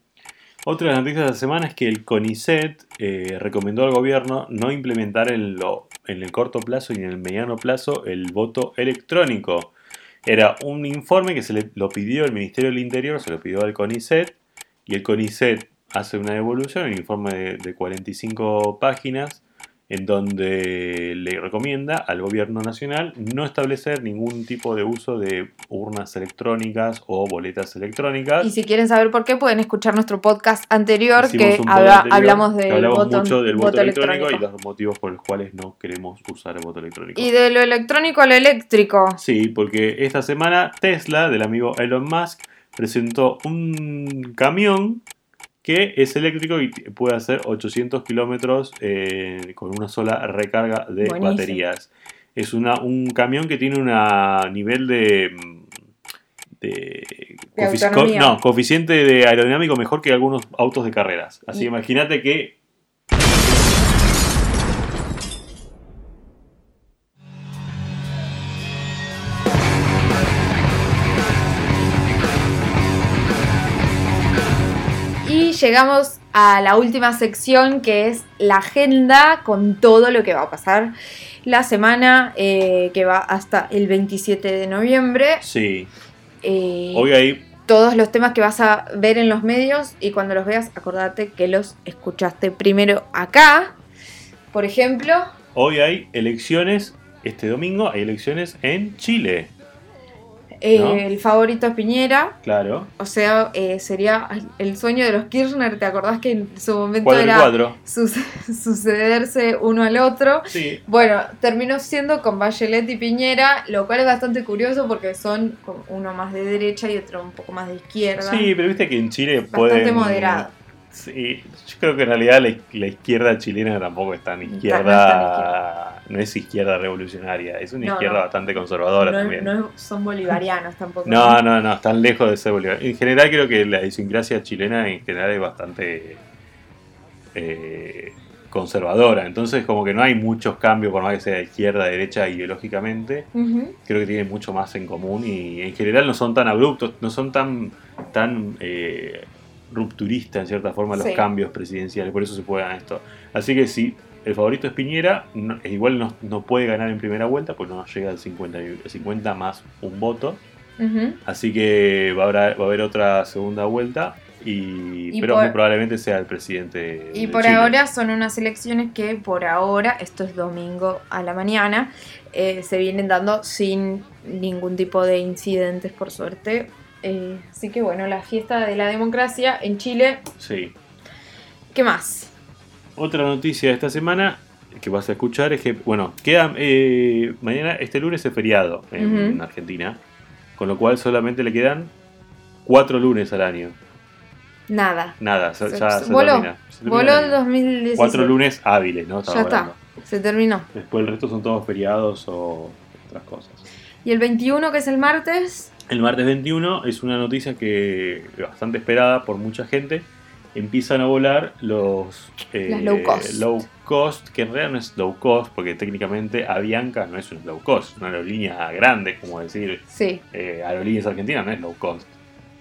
Otra de las noticias de la semana es que el CONICET eh, recomendó al gobierno no implementar en, lo, en el corto plazo y en el mediano plazo el voto electrónico. Era un informe que se le, lo pidió el Ministerio del Interior, se lo pidió al CONICET, y el CONICET hace una devolución, un informe de 45 páginas, en donde le recomienda al gobierno nacional no establecer ningún tipo de uso de urnas electrónicas o boletas electrónicas. Y si quieren saber por qué, pueden escuchar nuestro podcast anterior Hicimos que habla- anterior hablamos del hablamos mucho del voto, voto electrónico, electrónico. y los motivos por los cuales no queremos usar el voto electrónico. Y de lo electrónico a lo eléctrico. Sí, porque esta semana Tesla, del amigo Elon Musk, presentó un camión que es eléctrico y puede hacer 800 kilómetros eh, con una sola recarga de Buenísimo. baterías. Es una, un camión que tiene un nivel de... mm, de, De no, coeficiente de aerodinámico mejor que algunos autos de carreras. Así que imagínate que llegamos a la última sección que es la agenda con todo lo que va a pasar la semana eh, que va hasta el 27 de noviembre. sí, Eh, hoy hay todos los temas que vas a ver en los medios y cuando los veas acordate que los escuchaste primero acá. Por ejemplo, Hoy hay elecciones, este domingo hay elecciones en Chile, eh, ¿No? el favorito es Piñera. claro. O sea, eh, sería el sueño de los Kirchner. ¿Te acordás que en su momento 4 y era 4. suce- sucederse uno al otro? Sí, Bueno, terminó siendo con Bachelet y Piñera, lo cual es bastante curioso porque son uno más de derecha y otro un poco más de izquierda. sí, pero viste que en Chile Bastante pueden... moderado. Sí, yo creo que en realidad la, la izquierda chilena tampoco es tan izquierda, no es izquierda revolucionaria, es una No, izquierda no. bastante conservadora no, también. no son bolivarianos tampoco. No, no, no, están lejos de ser bolivarianos. En general creo que la idiosincrasia chilena en general es bastante eh, conservadora. Entonces como que no hay muchos cambios por más que sea de izquierda, derecha ideológicamente. Creo que tienen mucho más en común y en general no son tan abruptos, no son tan, tan eh, rupturistas en cierta forma los Sí. cambios presidenciales. Por eso se puede ganar esto. Así que si el favorito es Piñera, no- igual no, no puede ganar en primera vuelta porque no llega al 50, y- 50 más un voto. Así que va a haber, va a haber otra segunda vuelta. Y, Y pero por- muy probablemente sea el presidente. Y de por Chile. ahora son unas elecciones que por ahora, esto es domingo a la mañana, eh, se vienen dando sin ningún tipo de incidentes por suerte. Eh, así que bueno, la fiesta de la democracia en Chile Sí. ¿Qué más? Otra noticia de esta semana que vas a escuchar es que, bueno, queda eh, mañana, este lunes es feriado en. Argentina, con lo cual solamente le quedan cuatro lunes al año. Nada. Nada, ya, Se- ya se- se voló. termina. Se Voló el el año. 2016. Cuatro lunes hábiles, ¿no? Estaba Ya está. Se terminó. Después el resto son todos feriados o otras cosas. Y el 21, que es el martes, El martes 21 es una noticia que bastante esperada por mucha gente. Empiezan a volar los eh, Las low cost. low cost, que en realidad no es low cost, porque técnicamente Avianca no es una low cost, una aerolínea grande, como decir sí, eh, Aerolíneas Argentinas no es low cost.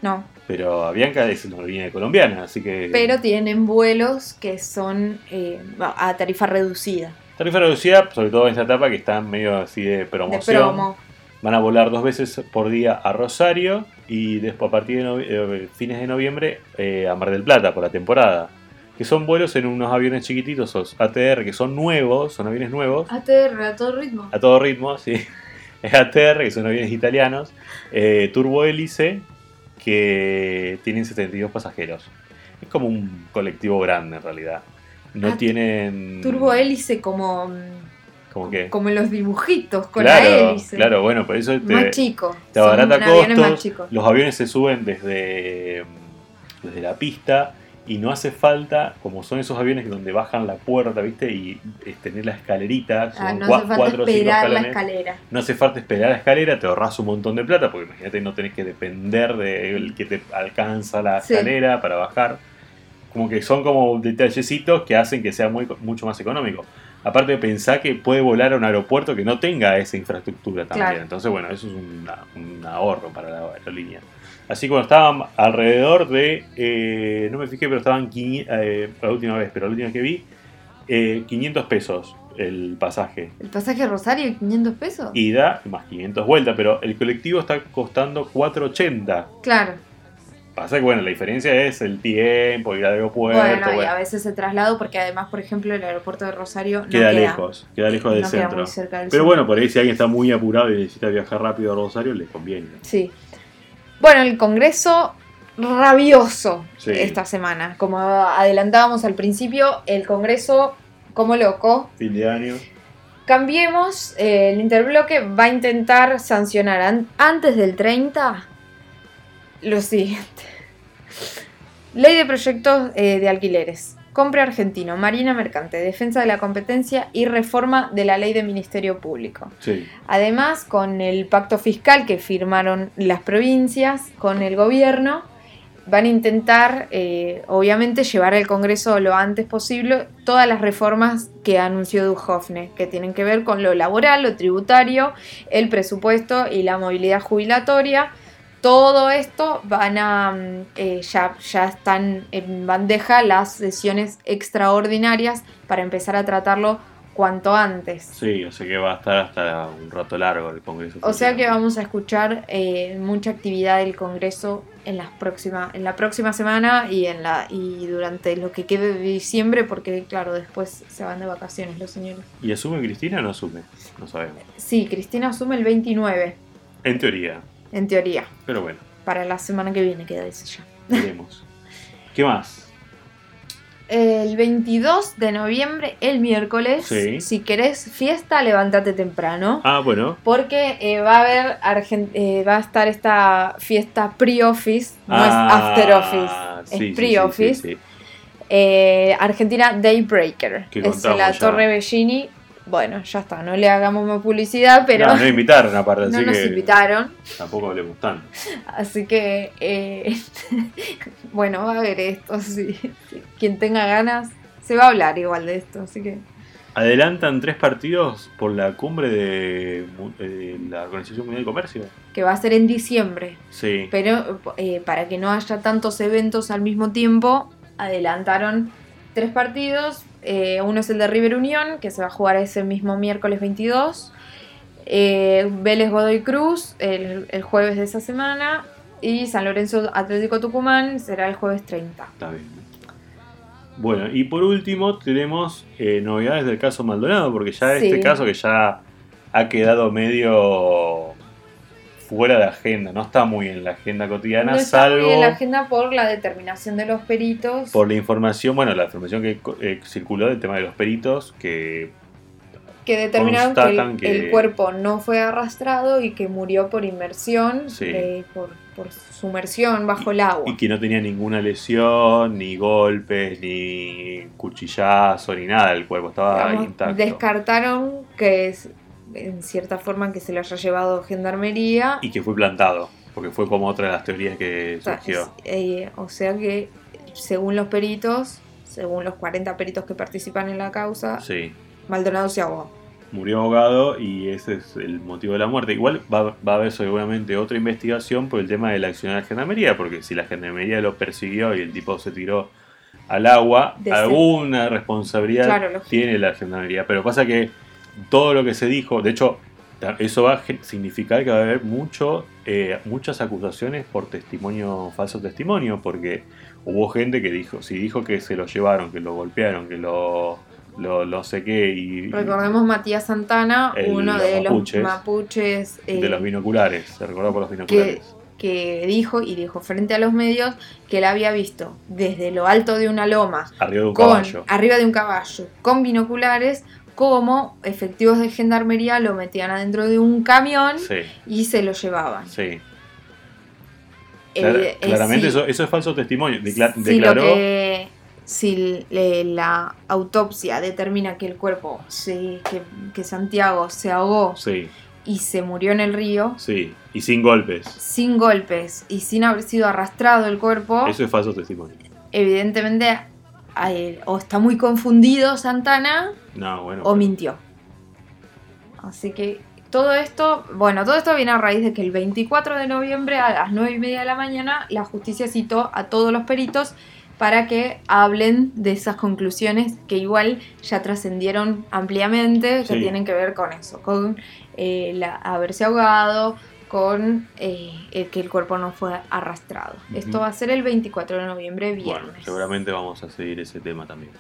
no. Pero Avianca es una aerolínea colombiana, así que. Pero tienen vuelos que son eh, a tarifa reducida. Tarifa reducida, sobre todo en esta etapa que están medio así de promoción. De promo. Van a volar dos veces por día a Rosario y después a partir de eh, fines de noviembre eh, a Mar del Plata por la temporada. Que son vuelos en unos aviones chiquititos, ATR, que son nuevos, son aviones nuevos, ATR a todo ritmo. a todo ritmo, sí. Es ATR, que son aviones italianos, eh, turbohélice, que tienen 72 pasajeros. Es como un colectivo grande en realidad. No Ah, tienen... Turbo hélice como, ¿Cómo qué? como los dibujitos con claro, la hélice. claro, bueno, por eso te, Más chico. te abarata más costos. Los aviones se suben desde, mm, desde la pista y no hace falta, como son esos aviones donde bajan la puerta, ¿viste? Y es tener la escalerita, son Ah, no hace falta cuatro esperar la escalera. No hace falta esperar la escalera, te ahorras un montón de plata, porque imagínate, no tenés que depender del que te alcanza la Sí. escalera para bajar. Como que son como detallecitos que hacen que sea muy, mucho más económico. Aparte de pensar que puede volar a un aeropuerto que no tenga esa infraestructura también. Claro. Entonces, bueno, eso es una- un ahorro para la aerolínea. Así que bueno, estaban alrededor de, eh, no me fijé, pero estaban, eh, la última vez, pero la última que vi, eh, 500 pesos el pasaje El pasaje a Rosario, 500 pesos. ida más 500 vueltas, pero el colectivo está costando 480. Claro. Pasa que bueno, la diferencia es el tiempo, ir al aeropuerto, Bueno, y bueno, a veces se traslado porque además, por ejemplo, el aeropuerto de Rosario no queda, queda, lejos, queda lejos del no queda centro. muy cerca del Pero centro. bueno, por ahí si alguien está muy apurado y necesita viajar rápido a Rosario, le conviene. Sí. Bueno, el Congreso rabioso Sí. esta semana. Como adelantábamos al principio, el Congreso, como loco, Fin de año. Cambiemos, eh, el interbloque va a intentar sancionar an- antes del 30 lo siguiente. Ley de proyectos eh, de alquileres. Compra argentino, Marina Mercante, defensa de la competencia y reforma de la ley de Ministerio Público. Sí. Además, con el pacto fiscal que firmaron las provincias con el gobierno, van a intentar, eh, obviamente, llevar al Congreso lo antes posible todas las reformas que anunció Duhovne, que tienen que ver con lo laboral, lo tributario, el presupuesto y la movilidad jubilatoria. Todo esto van a mm, eh, ya, ya están en bandeja las sesiones extraordinarias para empezar a tratarlo cuanto antes. Sí, o sea que va a estar hasta un rato largo el Congreso. O sea que vamos a escuchar eh, mucha actividad del Congreso en, las próxima, en la próxima semana y, en la, y durante lo que quede de diciembre, porque claro, después se van de vacaciones los señores. ¿Y asume Cristina o no asume? No sabemos. Sí, Cristina asume el 29, En teoría. En teoría. Pero bueno, Para la semana que viene queda ese ya. veremos. ¿Qué más? El 22 de noviembre, el miércoles, Sí. si querés fiesta, levántate temprano. Ah, bueno. Porque eh, va a haber Argen- eh, va a estar esta fiesta pre-office, no Ah, es after office, sí, es pre-office. sí. Eh, Argentina Daybreaker, Que es en la ya. Torre Bellini. Bueno, ya está, no le hagamos más publicidad, pero No, no invitaron aparte, no así nos que invitaron. tampoco hablemos tanto. Así que, eh, bueno, va a haber esto, sí. Quien tenga ganas, se va a hablar igual de esto, así que... Adelantan tres partidos por la cumbre de, eh, la Organización Mundial de Comercio. que va a ser en diciembre. Sí. Pero eh, para que no haya tantos eventos al mismo tiempo, adelantaron tres partidos. Eh, uno es el de River Unión, que se va a jugar ese mismo miércoles 22. Eh, Vélez Godoy Cruz, el, el jueves de esa semana. Y San Lorenzo Atlético Tucumán será el jueves 30. Está bien. Bueno, y por último tenemos eh, novedades del caso Maldonado, porque ya Sí. este caso que ya ha quedado medio fuera de agenda, no está muy en la agenda cotidiana, no está muy en la agenda por la determinación de los peritos. por la información, bueno, la información que eh, circuló del tema de los peritos, que que determinaron que el, que- el cuerpo no fue arrastrado y que murió por inmersión, Sí. eh, por, por sumersión bajo el agua. y que no tenía ninguna lesión, ni golpes, ni cuchillazo, ni nada del cuerpo, estaba Digamos, intacto. descartaron que es en cierta forma que se lo haya llevado gendarmería. y que fue plantado, porque fue como otra de las teorías que O sea, surgió. eh, o sea que, según los peritos, según los 40 peritos que participan en la causa, Sí. Maldonado se ahogó. Murió ahogado y ese es el motivo de la muerte. Igual va, va a haber seguramente otra investigación por el tema de la acción de la gendarmería, porque si la gendarmería lo persiguió y el tipo se tiró al agua, De ser- alguna responsabilidad Claro, tiene la gendarmería. Pero pasa que todo lo que se dijo, de hecho, eso va a significar que va a haber mucho, eh, muchas acusaciones por testimonio, falso testimonio, porque hubo gente que dijo, si dijo que se lo llevaron, que lo golpearon, que lo, lo, lo sé qué, y, Recordemos Matías Santana, El- uno los de mapuches. los mapuches eh, de los binoculares, se recordó por los binoculares. que dijo y dijo frente a los medios que él había visto desde lo alto de una loma Arriba de un con caballo. arriba de un caballo con binoculares como efectivos de gendarmería lo metían adentro de un camión Sí, y se lo llevaban. sí. Eh, eh, claramente sí, eso, eso es falso testimonio. Decla- si declaró. lo que- si le- la autopsia determina que el cuerpo, se- que, que Santiago se ahogó y se murió en el río, sí. Y sin golpes. sin golpes y sin haber sido arrastrado el cuerpo, Eso es falso testimonio. evidentemente él o está muy confundido Santana No, bueno. o mintió. Así que todo esto, bueno, todo esto viene a raíz de que el 24 de noviembre a las 9 y media de la mañana la justicia citó a todos los peritos para que hablen de esas conclusiones que igual ya trascendieron ampliamente, que Sí. tienen que ver con eso, con eh, la- haberse ahogado, con eh, el que el cuerpo no fue arrastrado. Esto va a ser el 24 de noviembre, Bueno, viernes. seguramente vamos a seguir ese tema también.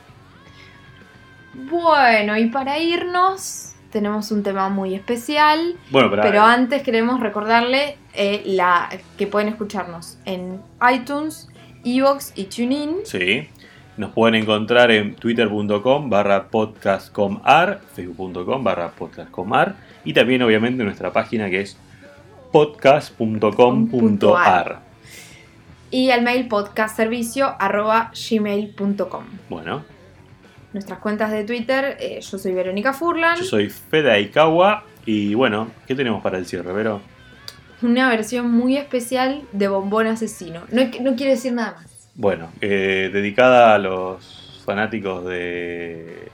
Bueno, y para irnos, tenemos un tema muy especial. Bueno, pero, Pero antes queremos recordarle eh, la, que pueden escucharnos en iTunes, Evox y TuneIn. Sí. Nos pueden encontrar en twitter.com barra podcastcomar, facebook.com barra podcastcomar y también obviamente en nuestra página que es podcast.com.ar. Y al mail podcastservicio arroba gmail.com. Bueno, Nuestras cuentas de Twitter, eh, yo soy Verónica Furlan. yo soy Fede Aikawa y bueno, ¿qué tenemos para el cierre, Vero? Una versión muy especial de Bombón Asesino. No, no quiere decir nada más. Bueno, eh, dedicada a los fanáticos de,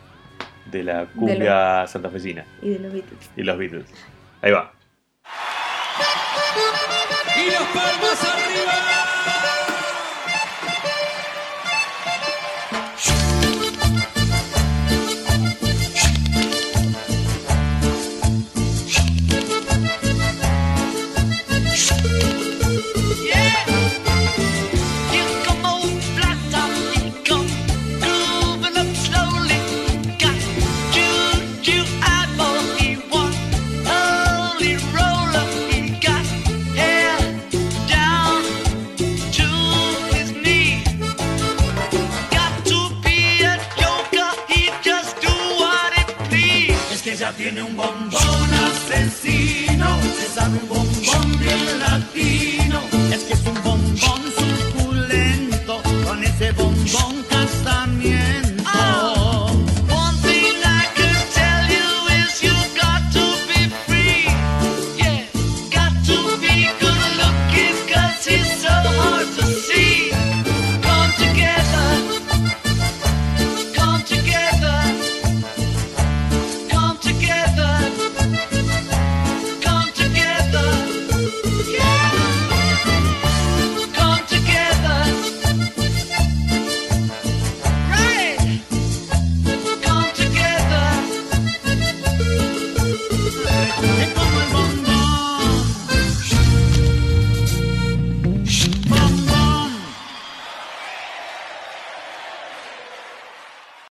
de la cumbia santafesina Y de los Beatles. y los Beatles. Ahí va. Y las palmas arriba.